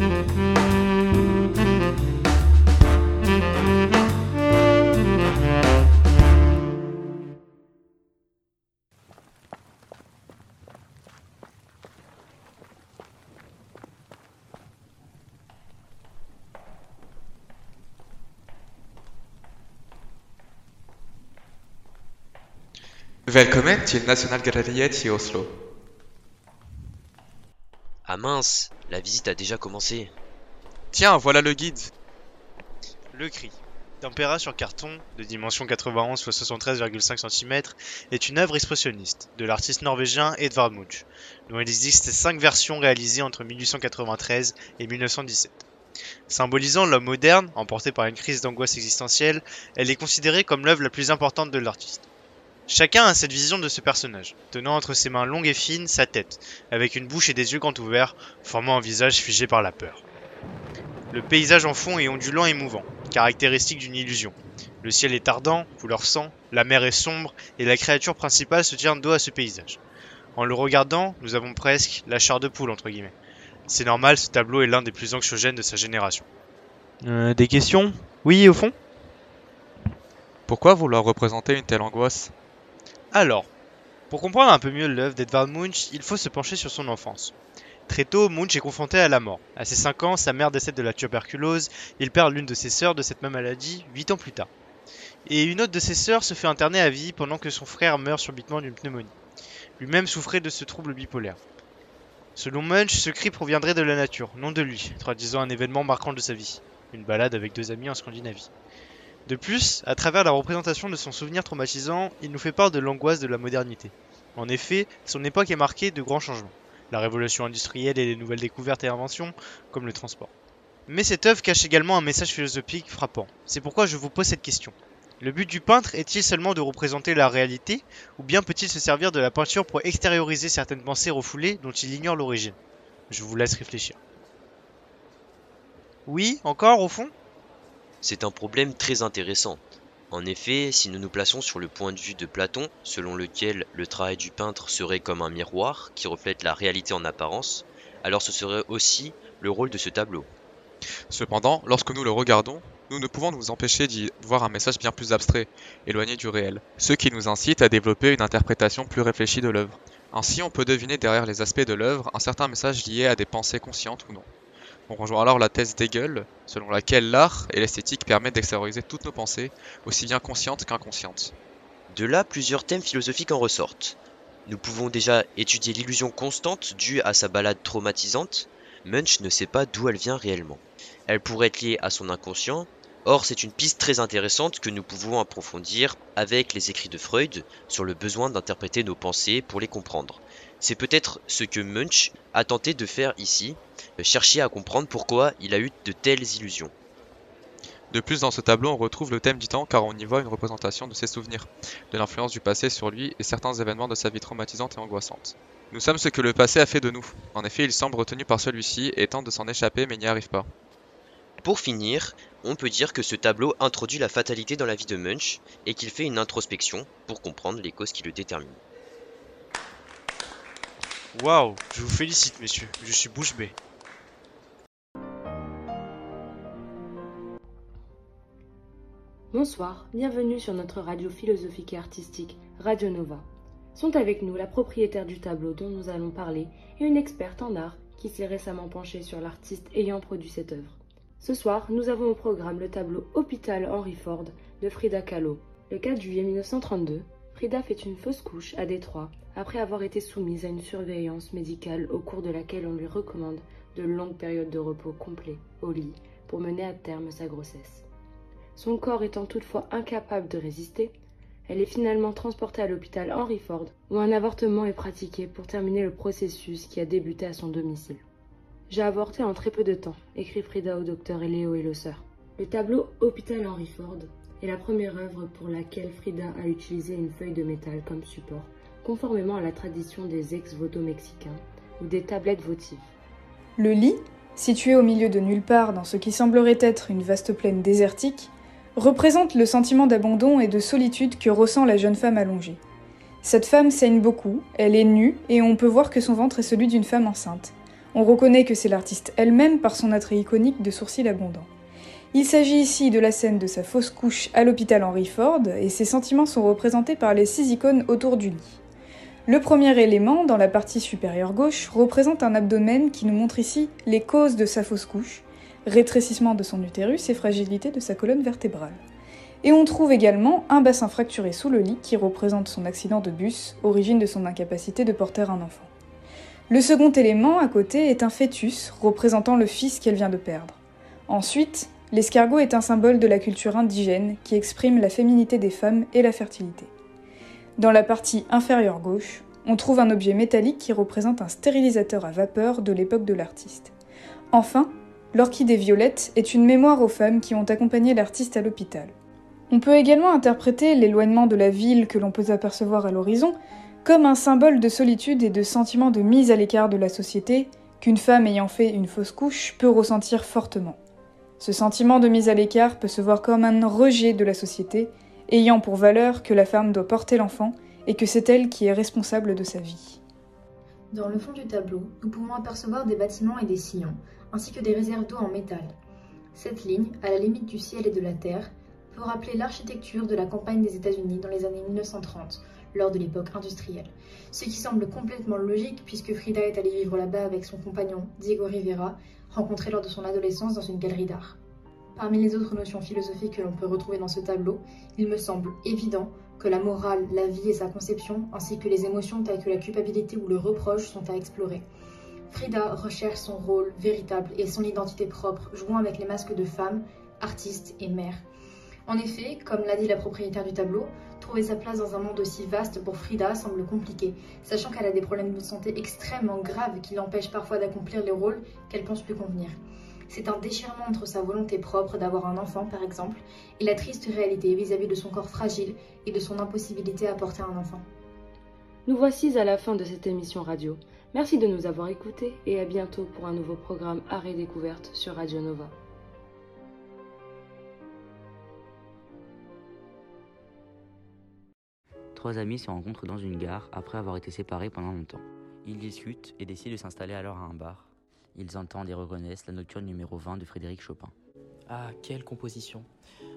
Välkommen till Nationalgalleriet i Oslo. Mince, la visite a déjà commencé. Tiens, voilà le guide. Le cri, tempéra sur carton, de dimension 91 x 73,5 cm, est une œuvre expressionniste de l'artiste norvégien Edvard Munch, dont il existe 5 versions réalisées entre 1893 et 1917. Symbolisant l'homme moderne, emporté par une crise d'angoisse existentielle, elle est considérée comme l'œuvre la plus importante de l'artiste. Chacun a cette vision de ce personnage, tenant entre ses mains longues et fines sa tête, avec une bouche et des yeux grands ouverts, formant un visage figé par la peur. Le paysage en fond est ondulant et mouvant, caractéristique d'une illusion. Le ciel est ardent, couleur sang, la mer est sombre, et la créature principale se tient dos à ce paysage. En le regardant, nous avons presque la chair de poule, entre guillemets. C'est normal, ce tableau est l'un des plus anxiogènes de sa génération. Euh, des questions? Oui, au fond? Pourquoi vouloir représenter une telle angoisse? Alors, pour comprendre un peu mieux l'œuvre d'Edvard Munch, il faut se pencher sur son enfance. Très tôt, Munch est confronté à la mort. À ses 5 ans, sa mère décède de la tuberculose, il perd l'une de ses sœurs de cette même maladie 8 ans plus tard. Et une autre de ses sœurs se fait interner à vie pendant que son frère meurt subitement d'une pneumonie. Lui-même souffrait de ce trouble bipolaire. Selon Munch, ce cri proviendrait de la nature, non de lui, traduisant un événement marquant de sa vie, une balade avec deux amis en Scandinavie. De plus, à travers la représentation de son souvenir traumatisant, il nous fait part de l'angoisse de la modernité. En effet, son époque est marquée de grands changements, la révolution industrielle et les nouvelles découvertes et inventions, comme le transport. Mais cette œuvre cache également un message philosophique frappant. C'est pourquoi je vous pose cette question. Le but du peintre est-il seulement de représenter la réalité, ou bien peut-il se servir de la peinture pour extérioriser certaines pensées refoulées dont il ignore l'origine? Je vous laisse réfléchir. Oui, encore au fond? C'est un problème très intéressant. En effet, si nous nous plaçons sur le point de vue de Platon, selon lequel le travail du peintre serait comme un miroir qui reflète la réalité en apparence, alors ce serait aussi le rôle de ce tableau. Cependant, lorsque nous le regardons, nous ne pouvons nous empêcher d'y voir un message bien plus abstrait, éloigné du réel, ce qui nous incite à développer une interprétation plus réfléchie de l'œuvre. Ainsi, on peut deviner derrière les aspects de l'œuvre un certain message lié à des pensées conscientes ou non. On rejoint alors la thèse d'Hegel, selon laquelle l'art et l'esthétique permettent d'extérioriser toutes nos pensées, aussi bien conscientes qu'inconscientes. De là, plusieurs thèmes philosophiques en ressortent. Nous pouvons déjà étudier l'illusion constante due à sa balade traumatisante. Munch ne sait pas d'où elle vient réellement. Elle pourrait être liée à son inconscient, or c'est une piste très intéressante que nous pouvons approfondir avec les écrits de Freud sur le besoin d'interpréter nos pensées pour les comprendre. C'est peut-être ce que Munch a tenté de faire ici, chercher à comprendre pourquoi il a eu de telles illusions. De plus, dans ce tableau, on retrouve le thème du temps car on y voit une représentation de ses souvenirs, de l'influence du passé sur lui et certains événements de sa vie traumatisante et angoissante. Nous sommes ce que le passé a fait de nous. En effet, il semble retenu par celui-ci et tente de s'en échapper mais n'y arrive pas. Pour finir, on peut dire que ce tableau introduit la fatalité dans la vie de Munch et qu'il fait une introspection pour comprendre les causes qui le déterminent. Waouh, je vous félicite messieurs, je suis bouche bée. Bonsoir, bienvenue sur notre radio philosophique et artistique, Radio Nova. Sont avec nous la propriétaire du tableau dont nous allons parler et une experte en art qui s'est récemment penchée sur l'artiste ayant produit cette œuvre. Ce soir, nous avons au programme le tableau Hôpital Henry Ford de Frida Kahlo. Le 4 juillet 1932, Frida fait une fausse couche à Détroit après avoir été soumise à une surveillance médicale au cours de laquelle on lui recommande de longues périodes de repos complet au lit pour mener à terme sa grossesse. Son corps étant toutefois incapable de résister, elle est finalement transportée à l'hôpital Henry Ford où un avortement est pratiqué pour terminer le processus qui a débuté à son domicile. J'ai avorté en très peu de temps, écrit Frida au docteur Léo et sœur. Le tableau Hôpital Henry Ford est la première œuvre pour laquelle Frida a utilisé une feuille de métal comme support, conformément à la tradition des ex-voto mexicains ou des tablettes votives. Le lit, situé au milieu de nulle part dans ce qui semblerait être une vaste plaine désertique, représente le sentiment d'abandon et de solitude que ressent la jeune femme allongée. Cette femme saigne beaucoup, elle est nue et on peut voir que son ventre est celui d'une femme enceinte. On reconnaît que c'est l'artiste elle-même par son attrait iconique de sourcils abondants. Il s'agit ici de la scène de sa fausse couche à l'hôpital Henry Ford, et ses sentiments sont représentés par les six icônes autour du lit. Le premier élément, dans la partie supérieure gauche, représente un abdomen qui nous montre ici les causes de sa fausse couche, rétrécissement de son utérus et fragilité de sa colonne vertébrale. Et on trouve également un bassin fracturé sous le lit qui représente son accident de bus, origine de son incapacité de porter un enfant. Le second élément, à côté, est un fœtus représentant le fils qu'elle vient de perdre. Ensuite, l'escargot est un symbole de la culture indigène qui exprime la féminité des femmes et la fertilité. Dans la partie inférieure gauche, on trouve un objet métallique qui représente un stérilisateur à vapeur de l'époque de l'artiste. Enfin, l'orchidée violette est une mémoire aux femmes qui ont accompagné l'artiste à l'hôpital. On peut également interpréter l'éloignement de la ville que l'on peut apercevoir à l'horizon comme un symbole de solitude et de sentiment de mise à l'écart de la société qu'une femme ayant fait une fausse couche peut ressentir fortement. Ce sentiment de mise à l'écart peut se voir comme un rejet de la société, ayant pour valeur que la femme doit porter l'enfant et que c'est elle qui est responsable de sa vie. Dans le fond du tableau, nous pouvons apercevoir des bâtiments et des sillons, ainsi que des réserves d'eau en métal. Cette ligne, à la limite du ciel et de la terre, peut rappeler l'architecture de la campagne des États-Unis dans les années 1930, lors de l'époque industrielle. Ce qui semble complètement logique puisque Frida est allée vivre là-bas avec son compagnon, Diego Rivera, rencontré lors de son adolescence dans une galerie d'art. Parmi les autres notions philosophiques que l'on peut retrouver dans ce tableau, il me semble évident que la morale, la vie et sa conception, ainsi que les émotions telles que la culpabilité ou le reproche sont à explorer. Frida recherche son rôle véritable et son identité propre, jouant avec les masques de femme, artiste et mère. En effet, comme l'a dit la propriétaire du tableau, trouver sa place dans un monde aussi vaste pour Frida semble compliqué, sachant qu'elle a des problèmes de santé extrêmement graves qui l'empêchent parfois d'accomplir les rôles qu'elle pense lui convenir. C'est un déchirement entre sa volonté propre d'avoir un enfant, par exemple, et la triste réalité vis-à-vis de son corps fragile et de son impossibilité à porter un enfant. Nous voici à la fin de cette émission radio. Merci de nous avoir écoutés et à bientôt pour un nouveau programme Arrêt Découverte sur Radio Nova. Trois amis se rencontrent dans une gare après avoir été séparés pendant longtemps. Ils discutent et décident de s'installer alors à un bar. Ils entendent et reconnaissent la nocturne numéro 20 de Frédéric Chopin. Ah, quelle composition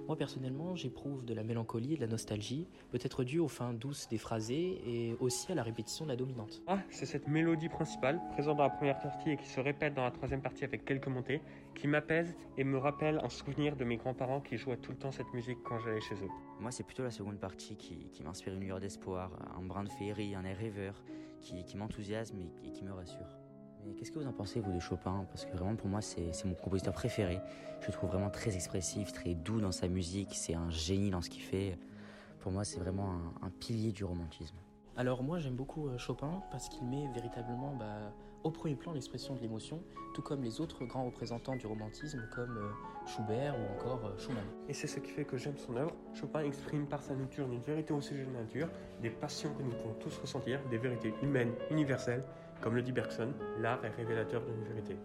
Moi personnellement, j'éprouve de la mélancolie et de la nostalgie, peut-être due aux fins douces des phrasés et aussi à la répétition de la dominante. Ah, c'est cette mélodie principale, présente dans la première partie et qui se répète dans la troisième partie avec quelques montées, qui m'apaise et me rappelle un souvenir de mes grands-parents qui jouaient tout le temps cette musique quand j'allais chez eux. Moi, c'est plutôt la seconde partie qui, qui m'inspire une lueur d'espoir, un brin de féerie, un air rêveur, qui, qui m'enthousiasme et, et qui me rassure. Mais qu'est-ce que vous en pensez, vous, de Chopin? Parce que vraiment, pour moi, c'est mon compositeur préféré. Je le trouve vraiment très expressif, très doux dans sa musique. C'est un génie dans ce qu'il fait. Pour moi, c'est vraiment un, un, pilier du romantisme. Alors, moi, j'aime beaucoup euh, Chopin parce qu'il met véritablement bah, au premier plan l'expression de l'émotion, tout comme les autres grands représentants du romantisme, comme euh, Schubert ou encore euh, Schumann. Et c'est ce qui fait que j'aime son œuvre. Chopin exprime par sa nocturne une vérité au sujet de la nature, des passions que nous pouvons tous ressentir, des vérités humaines, universelles. Comme le dit Bergson, l'art est révélateur d'une vérité.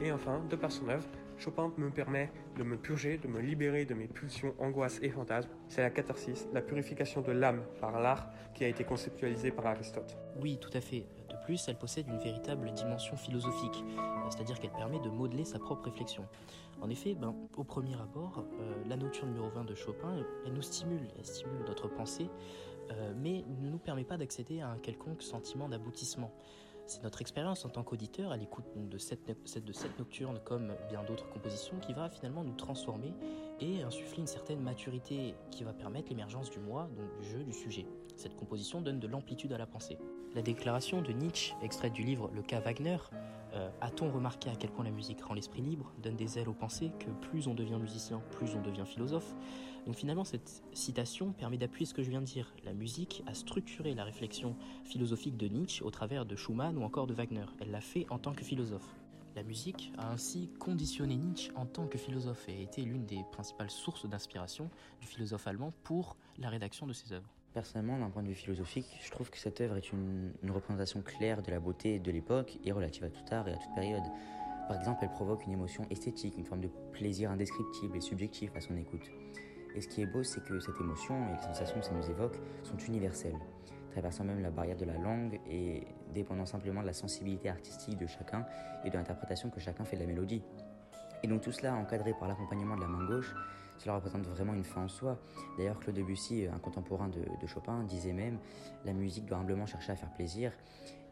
Et enfin, de par son œuvre, Chopin me permet de me purger, de me libérer de mes pulsions, angoisses et fantasmes. C'est la catharsis, la purification de l'âme par l'art qui a été conceptualisé par Aristote. Oui, tout à fait. De plus, elle possède une véritable dimension philosophique, c'est-à-dire qu'elle permet de modeler sa propre réflexion. En effet, ben, au premier abord, euh, la nocturne numéro 20 de Chopin, elle nous stimule, elle stimule notre pensée, euh, mais ne nous permet pas d'accéder à un quelconque sentiment d'aboutissement. C'est notre expérience en tant qu'auditeur à l'écoute de cette, de nocturne comme bien d'autres compositions qui va finalement nous transformer et insuffler une certaine maturité qui va permettre l'émergence du moi, donc du jeu, du sujet. Cette composition donne de l'amplitude à la pensée. La déclaration de Nietzsche, extraite du livre Le cas Wagner, euh, a-t-on remarqué à quel point la musique rend l'esprit libre, donne des ailes aux pensées, que plus on devient musicien, plus on devient philosophe Donc finalement, cette citation permet d'appuyer ce que je viens de dire. La musique a structuré la réflexion philosophique de Nietzsche au travers de Schumann ou encore de Wagner. Elle l'a fait en tant que philosophe. La musique a ainsi conditionné Nietzsche en tant que philosophe et a été l'une des principales sources d'inspiration du philosophe allemand pour la rédaction de ses œuvres. Personnellement, d'un point de vue philosophique, je trouve que cette œuvre est une, représentation claire de la beauté de l'époque et relative à tout art et à toute période. Par exemple, elle provoque une émotion esthétique, une forme de plaisir indescriptible et subjectif à son écoute. Et ce qui est beau, c'est que cette émotion et les sensations que ça nous évoque sont universelles. traversant même la barrière de la langue et dépendant simplement de la sensibilité artistique de chacun et de l'interprétation que chacun fait de la mélodie. Et donc tout cela encadré par l'accompagnement de la main gauche, cela représente vraiment une fin en soi. D'ailleurs, Claude Debussy, un contemporain de, de, Chopin, disait même La musique doit humblement chercher à faire plaisir.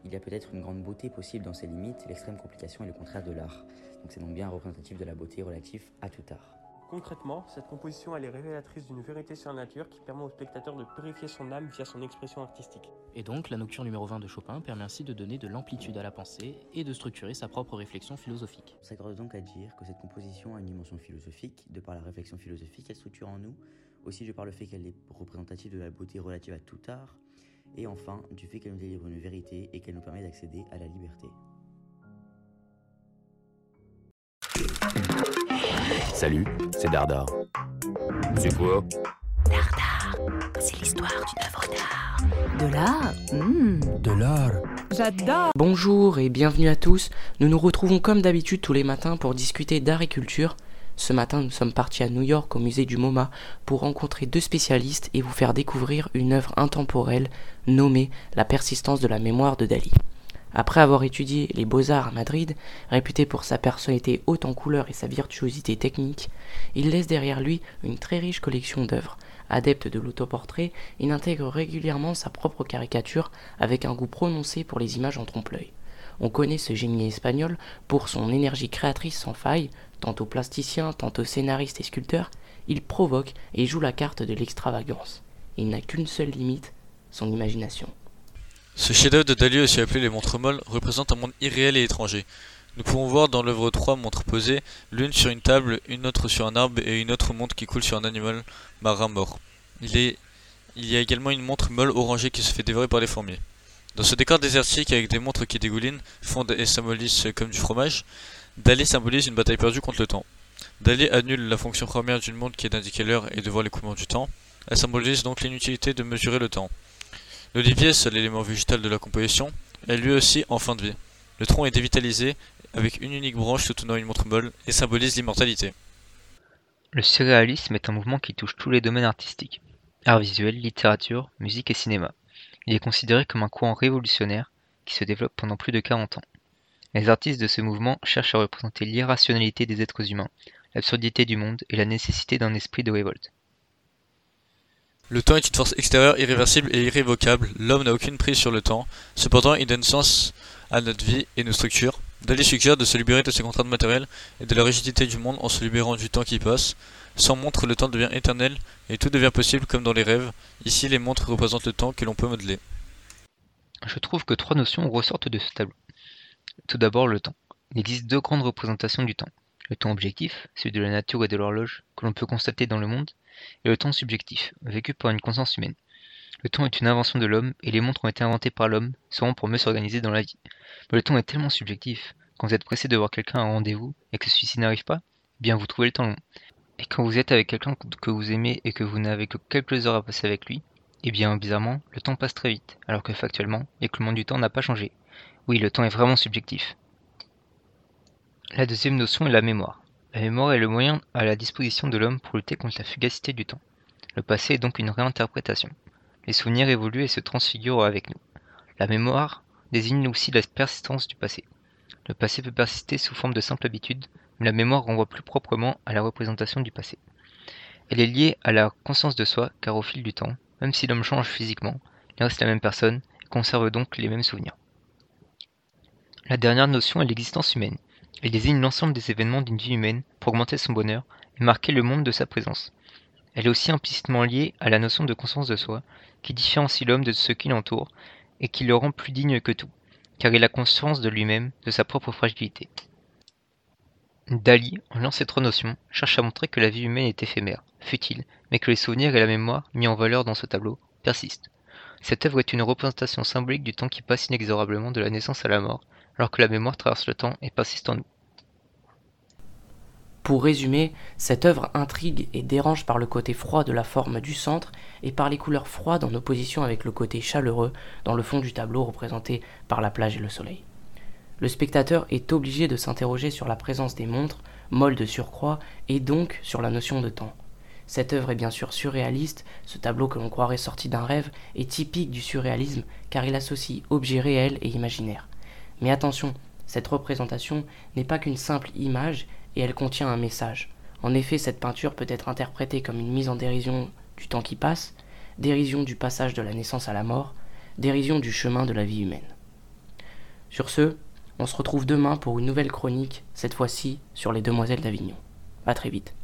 Il y a peut-être une grande beauté possible dans ses limites, l'extrême complication est le contraire de l'art. Donc c'est donc bien représentatif de la beauté relative à tout art. Concrètement, cette composition elle est révélatrice d'une vérité sur la nature qui permet au spectateur de purifier son âme via son expression artistique. Et donc, la nocturne numéro 20 de Chopin permet ainsi de donner de l'amplitude à la pensée et de structurer sa propre réflexion philosophique. On s'accorde donc à dire que cette composition a une dimension philosophique, de par la réflexion philosophique qu'elle structure en nous, aussi de par le fait qu'elle est représentative de la beauté relative à tout art, et enfin du fait qu'elle nous délivre une vérité et qu'elle nous permet d'accéder à la liberté. Salut, c'est Dardar. C'est quoi? Dardar, c'est l'histoire d'une œuvre d'art. De l'art mmh. De l'art J'adore Bonjour et bienvenue à tous. Nous nous retrouvons comme d'habitude tous les matins pour discuter d'art et culture. Ce matin, nous sommes partis à New York au musée du MoMA pour rencontrer deux spécialistes et vous faire découvrir une œuvre intemporelle nommée La persistance de la mémoire de Dali. Après avoir étudié les beaux-arts à Madrid, réputé pour sa personnalité haute en couleurs et sa virtuosité technique, il laisse derrière lui une très riche collection d'œuvres. Adepte de l'autoportrait, il intègre régulièrement sa propre caricature avec un goût prononcé pour les images en trompe-l'œil. On connaît ce génie espagnol pour son énergie créatrice sans faille, tantôt plasticien, tantôt scénariste et sculpteur, il provoque et joue la carte de l'extravagance. Il n'a qu'une seule limite, son imagination. Ce chef-d'œuvre de Dali, aussi appelé les montres molles, représente un monde irréel et étranger. Nous pouvons voir dans l'œuvre trois montres posées, l'une sur une table, une autre sur un arbre et une autre montre qui coule sur un animal marin mort. Il, y a également une montre molle orangée qui se fait dévorer par les fourmis. Dans ce décor désertique avec des montres qui dégoulinent, fondent et symbolisent comme du fromage, Dali symbolise une bataille perdue contre le temps. Dali annule la fonction première d'une montre qui est d'indiquer l'heure et de voir l'écoulement du temps. Elle symbolise donc l'inutilité de mesurer le temps. L'olivier, seul élément végétal de la composition, est lui aussi en fin de vie. Le tronc est dévitalisé avec une unique branche soutenant une montre molle et symbolise l'immortalité. Le surréalisme est un mouvement qui touche tous les domaines artistiques art visuel, littérature, musique et cinéma. Il est considéré comme un courant révolutionnaire qui se développe pendant plus de 40 ans. Les artistes de ce mouvement cherchent à représenter l'irrationalité des êtres humains, l'absurdité du monde et la nécessité d'un esprit de révolte. Le temps est une force extérieure irréversible et irrévocable. L'homme n'a aucune prise sur le temps. Cependant, il donne sens à notre vie et nos structures. Dali suggère de se libérer de ses contraintes matérielles et de la rigidité du monde en se libérant du temps qui passe. Sans montre, le temps devient éternel et tout devient possible comme dans les rêves. Ici, les montres représentent le temps que l'on peut modeler. Je trouve que trois notions ressortent de ce tableau. Tout d'abord, le temps. Il existe deux grandes représentations du temps. Le temps objectif, celui de la nature et de l'horloge, que l'on peut constater dans le monde, et le temps subjectif, vécu par une conscience humaine. Le temps est une invention de l'homme, et les montres ont été inventées par l'homme, souvent pour mieux s'organiser dans la vie. Mais le temps est tellement subjectif. Quand vous êtes pressé de voir quelqu'un à un rendez-vous et que celui-ci n'arrive pas, eh bien vous trouvez le temps long. Et quand vous êtes avec quelqu'un que vous aimez et que vous n'avez que quelques heures à passer avec lui, eh bien bizarrement, le temps passe très vite, alors que factuellement, l'écoulement du temps n'a pas changé. Oui, le temps est vraiment subjectif. La deuxième notion est la mémoire. La mémoire est le moyen à la disposition de l'homme pour lutter contre la fugacité du temps. Le passé est donc une réinterprétation. Les souvenirs évoluent et se transfigurent avec nous. La mémoire désigne aussi la persistance du passé. Le passé peut persister sous forme de simple habitude, mais la mémoire renvoie plus proprement à la représentation du passé. Elle est liée à la conscience de soi, car au fil du temps, même si l'homme change physiquement, il reste la même personne et conserve donc les mêmes souvenirs. La dernière notion est l'existence humaine. Elle désigne l'ensemble des événements d'une vie humaine pour augmenter son bonheur et marquer le monde de sa présence. Elle est aussi implicitement liée à la notion de conscience de soi, qui différencie l'homme de ceux qui l'entourent et qui le rend plus digne que tout, car il a conscience de lui-même, de sa propre fragilité. Dali, en liant ces trois notions, cherche à montrer que la vie humaine est éphémère, futile, mais que les souvenirs et la mémoire, mis en valeur dans ce tableau, persistent. Cette œuvre est une représentation symbolique du temps qui passe inexorablement de la naissance à la mort, alors que la mémoire traverse le temps et persiste en nous. Pour résumer, cette œuvre intrigue et dérange par le côté froid de la forme du centre et par les couleurs froides en opposition avec le côté chaleureux dans le fond du tableau représenté par la plage et le soleil. Le spectateur est obligé de s'interroger sur la présence des montres, molles de surcroît, et donc sur la notion de temps. Cette œuvre est bien sûr surréaliste, ce tableau que l'on croirait sorti d'un rêve est typique du surréalisme car il associe objets réels et imaginaires. Mais attention, cette représentation n'est pas qu'une simple image et elle contient un message. En effet, cette peinture peut être interprétée comme une mise en dérision du temps qui passe, dérision du passage de la naissance à la mort, dérision du chemin de la vie humaine. Sur ce, on se retrouve demain pour une nouvelle chronique, cette fois-ci sur les demoiselles d'Avignon. A très vite.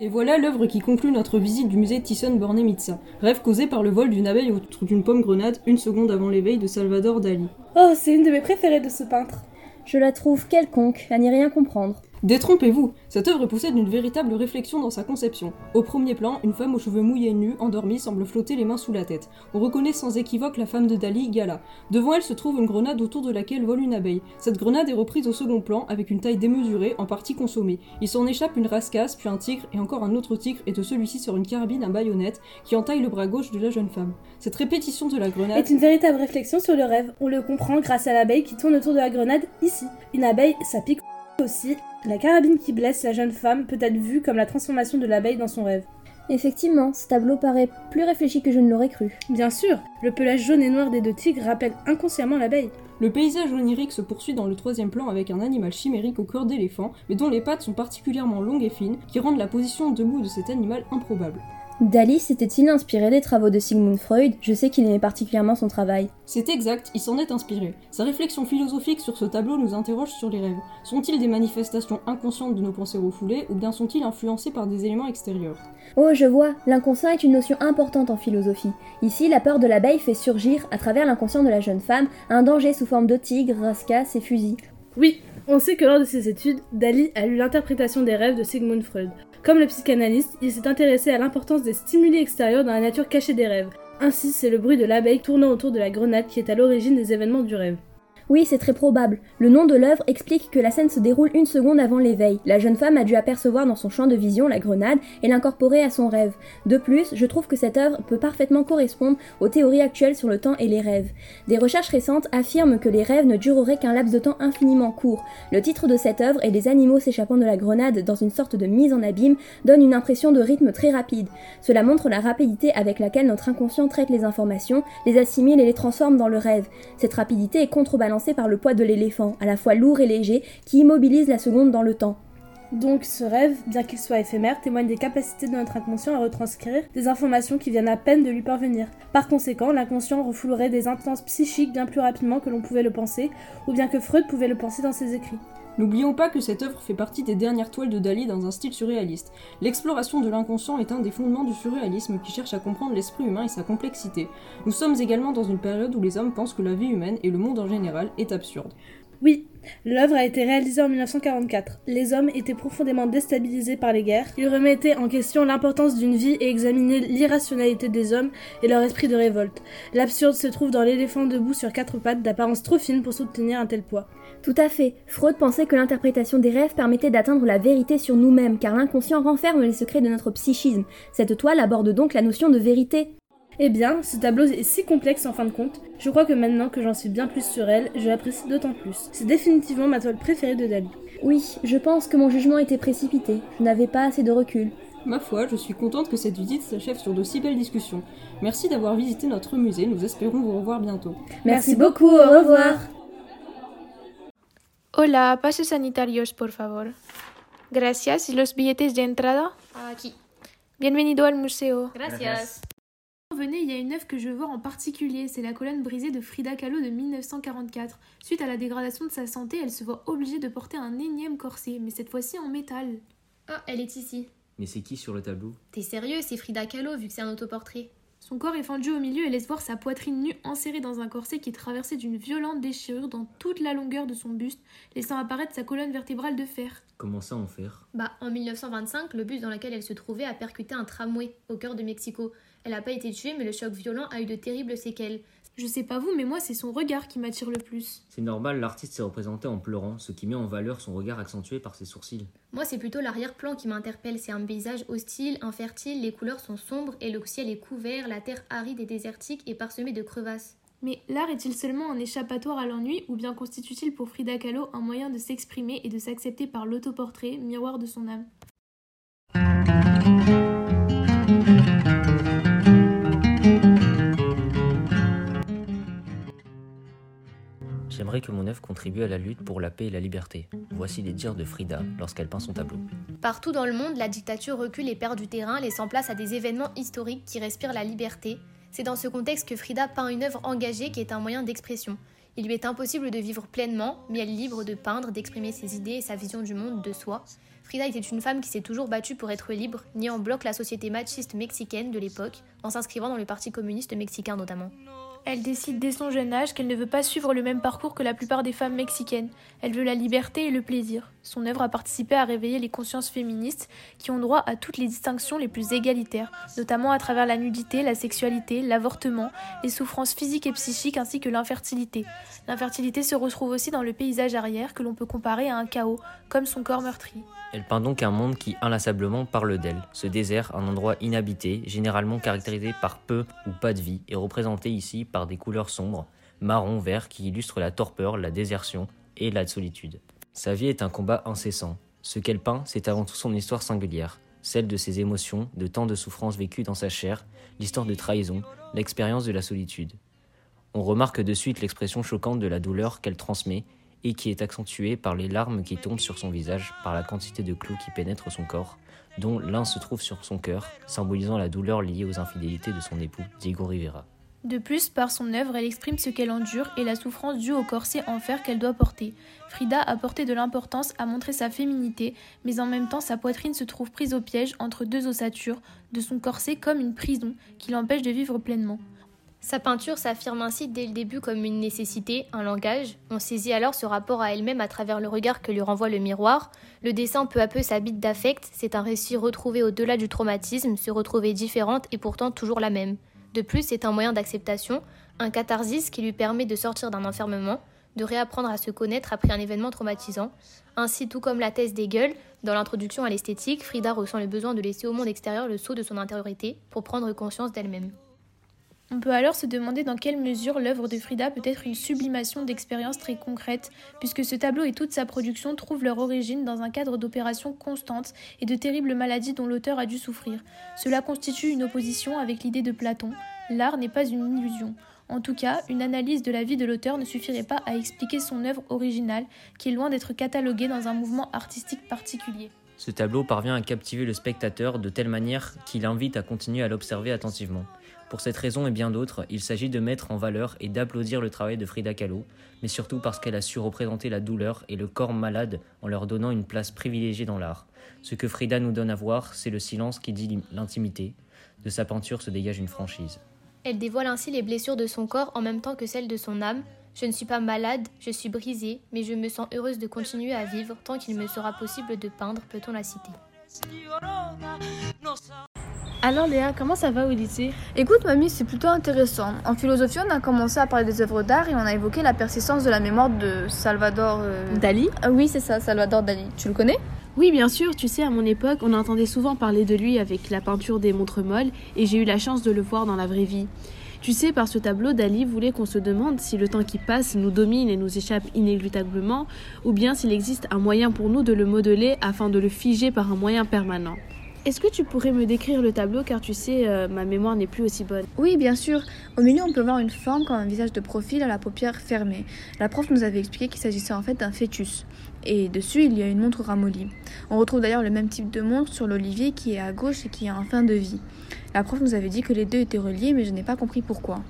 Et voilà l'œuvre qui conclut notre visite du musée Thyssen-Bornemisza. Rêve causé par le vol d'une abeille autour d'une pomme grenade une seconde avant l'éveil de Salvador Dali. Oh, c'est une de mes préférées de ce peintre. Je la trouve quelconque, à n'y rien comprendre. Détrompez-vous, cette œuvre possède une véritable réflexion dans sa conception. Au premier plan, une femme aux cheveux mouillés et nus, endormie, semble flotter les mains sous la tête. On reconnaît sans équivoque la femme de Dali, Gala. Devant elle se trouve une grenade autour de laquelle vole une abeille. Cette grenade est reprise au second plan avec une taille démesurée, en partie consommée. Il s'en échappe une rascasse, puis un tigre, et encore un autre tigre, et de celui-ci sur une carabine à baïonnette qui entaille le bras gauche de la jeune femme. Cette répétition de la grenade est une véritable réflexion sur le rêve. On le comprend grâce à l'abeille qui tourne autour de la grenade ici. Une abeille, ça pique aussi. La carabine qui blesse la jeune femme peut être vue comme la transformation de l'abeille dans son rêve. Effectivement, ce tableau paraît plus réfléchi que je ne l'aurais cru. Bien sûr, le pelage jaune et noir des deux tigres rappelle inconsciemment l'abeille. Le paysage onirique se poursuit dans le troisième plan avec un animal chimérique au corps d'éléphant, mais dont les pattes sont particulièrement longues et fines, qui rendent la position debout de cet animal improbable. Dali s'était-il inspiré des travaux de Sigmund Freud? Je sais qu'il aimait particulièrement son travail. C'est exact, il s'en est inspiré. Sa réflexion philosophique sur ce tableau nous interroge sur les rêves. Sont-ils des manifestations inconscientes de nos pensées refoulées ou bien sont-ils influencés par des éléments extérieurs? Oh, je vois, l'inconscient est une notion importante en philosophie. Ici, la peur de l'abeille fait surgir, à travers l'inconscient de la jeune femme, un danger sous forme de tigre, rascasse et fusil. Oui, on sait que lors de ses études, Dali a lu l'interprétation des rêves de Sigmund Freud. Comme le psychanalyste, il s'est intéressé à l'importance des stimuli extérieurs dans la nature cachée des rêves. Ainsi, c'est le bruit de l'abeille tournant autour de la grenade qui est à l'origine des événements du rêve. Oui, c'est très probable. Le nom de l'œuvre explique que la scène se déroule une seconde avant l'éveil. La jeune femme a dû apercevoir dans son champ de vision la grenade et l'incorporer à son rêve. De plus, je trouve que cette œuvre peut parfaitement correspondre aux théories actuelles sur le temps et les rêves. Des recherches récentes affirment que les rêves ne dureraient qu'un laps de temps infiniment court. Le titre de cette œuvre et les animaux s'échappant de la grenade dans une sorte de mise en abîme donne une impression de rythme très rapide. Cela montre la rapidité avec laquelle notre inconscient traite les informations, les assimile et les transforme dans le rêve. Cette rapidité est contrebalancée par le poids de l'éléphant, à la fois lourd et léger, qui immobilise la seconde dans le temps. Donc ce rêve, bien qu'il soit éphémère, témoigne des capacités de notre inconscient à retranscrire des informations qui viennent à peine de lui parvenir. Par conséquent, l'inconscient refoulerait des intenses psychiques bien plus rapidement que l'on pouvait le penser, ou bien que Freud pouvait le penser dans ses écrits. N'oublions pas que cette œuvre fait partie des dernières toiles de Dali dans un style surréaliste. L'exploration de l'inconscient est un des fondements du surréalisme qui cherche à comprendre l'esprit humain et sa complexité. Nous sommes également dans une période où les hommes pensent que la vie humaine et le monde en général est absurde. Oui, l'œuvre a été réalisée en 1944. Les hommes étaient profondément déstabilisés par les guerres. Ils remettaient en question l'importance d'une vie et examinaient l'irrationalité des hommes et leur esprit de révolte. L'absurde se trouve dans l'éléphant debout sur quatre pattes d'apparence trop fine pour soutenir un tel poids. Tout à fait. Freud pensait que l'interprétation des rêves permettait d'atteindre la vérité sur nous-mêmes, car l'inconscient renferme les secrets de notre psychisme. Cette toile aborde donc la notion de vérité. Eh bien, ce tableau est si complexe en fin de compte, je crois que maintenant que j'en sais bien plus sur elle, je l'apprécie d'autant plus. C'est définitivement ma toile préférée de Dali. Oui, je pense que mon jugement était précipité. Je n'avais pas assez de recul. Ma foi, je suis contente que cette visite s'achève sur de si belles discussions. Merci d'avoir visité notre musée, nous espérons vous revoir bientôt. Merci beaucoup, au revoir. Hola, pases sanitarios, por favor. Gracias. ¿Y los billetes de entrada? Aquí. Bienvenido al museo. Gracias. Venez, il y a une œuvre que je veux voir en particulier, c'est la colonne brisée de Frida Kahlo de 1944. Suite à la dégradation de sa santé, elle se voit obligée de porter un énième corset, mais cette fois-ci en métal. Ah, elle est ici. Mais c'est qui sur le tableau? T'es sérieux, c'est Frida Kahlo vu que c'est un autoportrait. Son corps est fendu au milieu et laisse voir sa poitrine nue enserrée dans un corset qui est traversé d'une violente déchirure dans toute la longueur de son buste, laissant apparaître sa colonne vertébrale de fer. Comment ça en faire Bah, en 1925, le bus dans lequel elle se trouvait a percuté un tramway au cœur de Mexico. Elle n'a pas été tuée, mais le choc violent a eu de terribles séquelles. Je sais pas vous, mais moi c'est son regard qui m'attire le plus. C'est normal, l'artiste s'est représenté en pleurant, ce qui met en valeur son regard accentué par ses sourcils. Moi, c'est plutôt l'arrière-plan qui m'interpelle. C'est un paysage hostile, infertile, les couleurs sont sombres et le ciel est couvert, la terre aride et désertique et parsemée de crevasses. Mais l'art est-il seulement un échappatoire à l'ennui ou bien constitue-t-il pour Frida Kahlo un moyen de s'exprimer et de s'accepter par l'autoportrait, miroir de son âme? Que mon œuvre contribue à la lutte pour la paix et la liberté. Voici les dires de Frida lorsqu'elle peint son tableau. Partout dans le monde, la dictature recule et perd du terrain, laissant place à des événements historiques qui respirent la liberté. C'est dans ce contexte que Frida peint une œuvre engagée qui est un moyen d'expression. Il lui est impossible de vivre pleinement, mais elle est libre de peindre, d'exprimer ses idées et sa vision du monde de soi. Frida était une femme qui s'est toujours battue pour être libre, niant en bloc la société machiste mexicaine de l'époque, en s'inscrivant dans le Parti communiste mexicain notamment. Elle décide dès son jeune âge qu'elle ne veut pas suivre le même parcours que la plupart des femmes mexicaines. Elle veut la liberté et le plaisir. Son œuvre a participé à réveiller les consciences féministes qui ont droit à toutes les distinctions les plus égalitaires, notamment à travers la nudité, la sexualité, l'avortement, les souffrances physiques et psychiques ainsi que l'infertilité. L'infertilité se retrouve aussi dans le paysage arrière que l'on peut comparer à un chaos, comme son corps meurtri. Elle peint donc un monde qui inlassablement parle d'elle. Ce désert, un endroit inhabité, généralement caractérisé par peu ou pas de vie, est représenté ici par des couleurs sombres, marron, vert, qui illustrent la torpeur, la désertion et la solitude. Sa vie est un combat incessant. Ce qu'elle peint, c'est avant tout son histoire singulière, celle de ses émotions, de tant de souffrances vécues dans sa chair, l'histoire de trahison, l'expérience de la solitude. On remarque de suite l'expression choquante de la douleur qu'elle transmet et qui est accentuée par les larmes qui tombent sur son visage, par la quantité de clous qui pénètrent son corps, dont l'un se trouve sur son cœur, symbolisant la douleur liée aux infidélités de son époux, Diego Rivera. De plus, par son œuvre, elle exprime ce qu'elle endure et la souffrance due au corset en fer qu'elle doit porter. Frida a porté de l'importance à montrer sa féminité, mais en même temps sa poitrine se trouve prise au piège entre deux ossatures, de son corset comme une prison qui l'empêche de vivre pleinement. Sa peinture s'affirme ainsi dès le début comme une nécessité, un langage. On saisit alors ce rapport à elle-même à travers le regard que lui renvoie le miroir. Le dessin peu à peu s'habite d'affect, c'est un récit retrouvé au-delà du traumatisme, se retrouver différente et pourtant toujours la même. De plus, c'est un moyen d'acceptation, un catharsis qui lui permet de sortir d'un enfermement, de réapprendre à se connaître après un événement traumatisant. Ainsi, tout comme la thèse d'Hegel, dans l'introduction à l'esthétique, Frida ressent le besoin de laisser au monde extérieur le saut de son intériorité pour prendre conscience d'elle-même. On peut alors se demander dans quelle mesure l'œuvre de Frida peut être une sublimation d'expériences très concrètes, puisque ce tableau et toute sa production trouvent leur origine dans un cadre d'opérations constantes et de terribles maladies dont l'auteur a dû souffrir. Cela constitue une opposition avec l'idée de Platon. L'art n'est pas une illusion. En tout cas, une analyse de la vie de l'auteur ne suffirait pas à expliquer son œuvre originale, qui est loin d'être cataloguée dans un mouvement artistique particulier. Ce tableau parvient à captiver le spectateur de telle manière qu'il invite à continuer à l'observer attentivement. Pour cette raison et bien d'autres, il s'agit de mettre en valeur et d'applaudir le travail de Frida Kahlo, mais surtout parce qu'elle a su représenter la douleur et le corps malade en leur donnant une place privilégiée dans l'art. Ce que Frida nous donne à voir, c'est le silence qui dit l'intimité. De sa peinture se dégage une franchise. Elle dévoile ainsi les blessures de son corps en même temps que celles de son âme. Je ne suis pas malade, je suis brisée, mais je me sens heureuse de continuer à vivre tant qu'il me sera possible de peindre, peut-on la citer? Alors Léa, comment ça va au lycée Écoute mamie, c'est plutôt intéressant. En philosophie, on a commencé à parler des œuvres d'art et on a évoqué la persistance de la mémoire de Salvador euh, Dali? Ah oui, c'est ça, Salvador Dali. Tu le connais? Oui, bien sûr. Tu sais, à mon époque, on entendait souvent parler de lui avec la peinture des montres molles et j'ai eu la chance de le voir dans la vraie vie. Tu sais, par ce tableau, Dali voulait qu'on se demande si le temps qui passe nous domine et nous échappe inéluctablement, ou bien s'il existe un moyen pour nous de le modeler afin de le figer par un moyen permanent. Est-ce que tu pourrais me décrire le tableau car tu sais, euh, ma mémoire n'est plus aussi bonne? Oui, bien sûr. Au milieu, on peut voir une forme comme un visage de profil à la paupière fermée. La prof nous avait expliqué qu'il s'agissait en fait d'un fœtus. Et dessus, il y a une montre ramollie. On retrouve d'ailleurs le même type de montre sur l'olivier qui est à gauche et qui est en fin de vie. La prof nous avait dit que les deux étaient reliés, mais je n'ai pas compris pourquoi.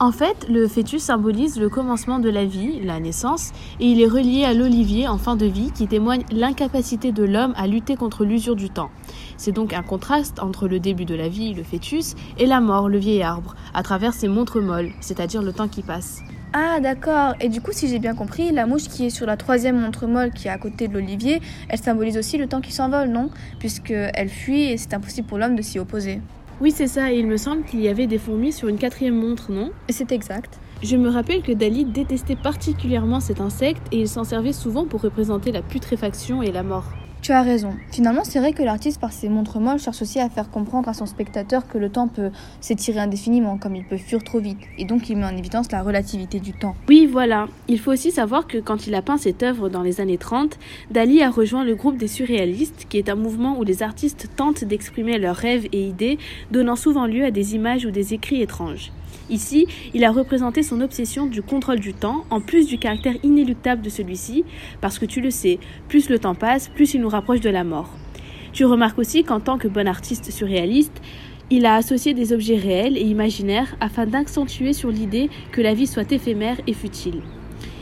En fait, le fœtus symbolise le commencement de la vie, la naissance, et il est relié à l'olivier en fin de vie qui témoigne l'incapacité de l'homme à lutter contre l'usure du temps. C'est donc un contraste entre le début de la vie, le fœtus, et la mort, le vieil arbre, à travers ses montres molles, c'est-à-dire le temps qui passe. Ah d'accord, et du coup si j'ai bien compris, la mouche qui est sur la troisième montre molle qui est à côté de l'olivier, elle symbolise aussi le temps qui s'envole, non? Puisqu'elle fuit et c'est impossible pour l'homme de s'y opposer. Oui, c'est ça, et il me semble qu'il y avait des fourmis sur une quatrième montre, non? C'est exact. Je me rappelle que Dali détestait particulièrement cet insecte et il s'en servait souvent pour représenter la putréfaction et la mort. Tu as raison. Finalement, c'est vrai que l'artiste, par ses montres molles, cherche aussi à faire comprendre à son spectateur que le temps peut s'étirer indéfiniment, comme il peut fuir trop vite. Et donc, il met en évidence la relativité du temps. Oui, voilà. Il faut aussi savoir que quand il a peint cette œuvre dans les années 30, Dali a rejoint le groupe des surréalistes, qui est un mouvement où les artistes tentent d'exprimer leurs rêves et idées, donnant souvent lieu à des images ou des écrits étranges. Ici, il a représenté son obsession du contrôle du temps, en plus du caractère inéluctable de celui-ci, parce que tu le sais, plus le temps passe, plus il nous rapproche de la mort. Tu remarques aussi qu'en tant que bon artiste surréaliste, il a associé des objets réels et imaginaires afin d'accentuer sur l'idée que la vie soit éphémère et futile.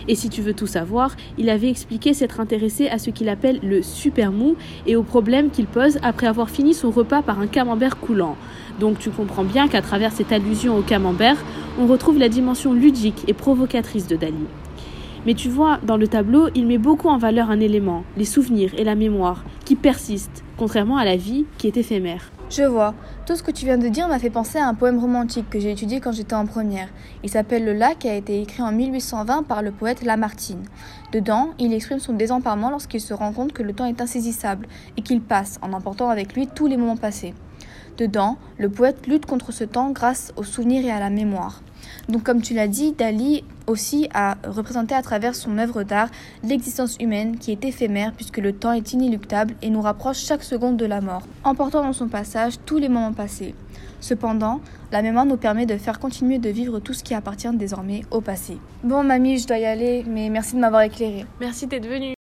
Et si tu veux tout savoir, il avait expliqué s'être intéressé à ce qu'il appelle le super mou et aux problèmes qu'il pose après avoir fini son repas par un camembert coulant. Donc tu comprends bien qu'à travers cette allusion au camembert, on retrouve la dimension ludique et provocatrice de Dali. Mais tu vois, dans le tableau, il met beaucoup en valeur un élément, les souvenirs et la mémoire, qui persistent, contrairement à la vie qui est éphémère. Je vois. Tout ce que tu viens de dire m'a fait penser à un poème romantique que j'ai étudié quand j'étais en première. Il s'appelle Le lac et a été écrit en 1820 par le poète Lamartine. Dedans, il exprime son désemparement lorsqu'il se rend compte que le temps est insaisissable et qu'il passe en emportant avec lui tous les moments passés. Dedans, le poète lutte contre ce temps grâce aux souvenirs et à la mémoire. Donc comme tu l'as dit, Dali aussi a représenté à travers son œuvre d'art l'existence humaine qui est éphémère puisque le temps est inéluctable et nous rapproche chaque seconde de la mort, emportant dans son passage tous les moments passés. Cependant, la mémoire nous permet de faire continuer de vivre tout ce qui appartient désormais au passé. Bon mamie, je dois y aller, mais merci de m'avoir éclairé. Merci d'être venue.